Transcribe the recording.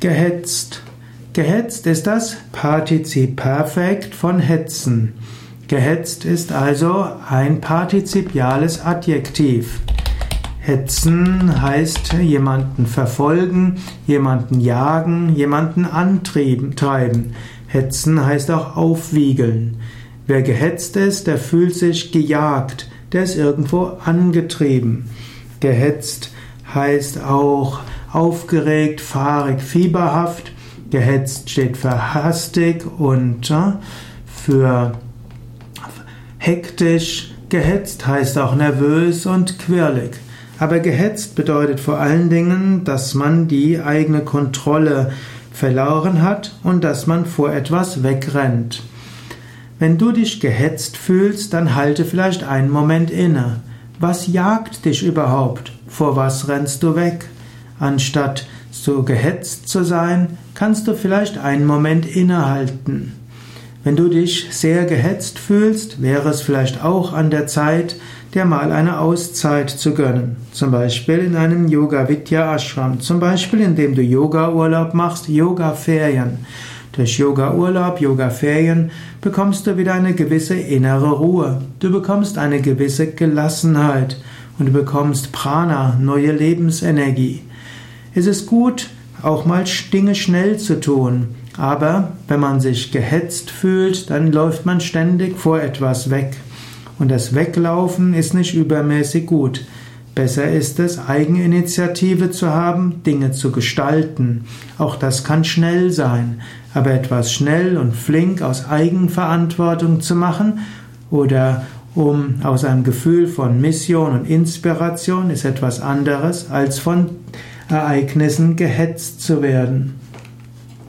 Gehetzt. Gehetzt ist das Partizip Perfekt von hetzen. Gehetzt ist also ein partizipiales Adjektiv. Hetzen heißt jemanden verfolgen, jemanden jagen, jemanden antreiben. Hetzen heißt auch aufwiegeln. Wer gehetzt ist, der fühlt sich gejagt, der ist irgendwo angetrieben. Gehetzt heißt auch aufgeregt, fahrig, fieberhaft. Gehetzt steht für hastig und äh, für hektisch. Gehetzt heißt auch nervös und quirlig. Aber gehetzt bedeutet vor allen Dingen, dass man die eigene Kontrolle verloren hat und dass man vor etwas wegrennt. Wenn du dich gehetzt fühlst, dann halte vielleicht einen Moment inne. Was jagt dich überhaupt? Vor was rennst du weg? Anstatt so gehetzt zu sein, kannst du vielleicht einen Moment innehalten. Wenn du dich sehr gehetzt fühlst, wäre es vielleicht auch an der Zeit, dir mal eine Auszeit zu gönnen. Zum Beispiel in einem Yoga Vidya Ashram. Zum Beispiel indem du Yoga Urlaub machst, Yoga Ferien. Durch Yoga Urlaub, Yoga Ferien bekommst du wieder eine gewisse innere Ruhe. Du bekommst eine gewisse Gelassenheit und du bekommst Prana, neue Lebensenergie. Es ist gut, auch mal Dinge schnell zu tun. Aber wenn man sich gehetzt fühlt, dann läuft man ständig vor etwas weg. Und das Weglaufen ist nicht übermäßig gut. Besser ist es, Eigeninitiative zu haben, Dinge zu gestalten. Auch das kann schnell sein. Aber etwas schnell und flink aus Eigenverantwortung zu machen oder um aus einem Gefühl von Mission und Inspiration ist etwas anderes, als von Ereignissen gehetzt zu werden.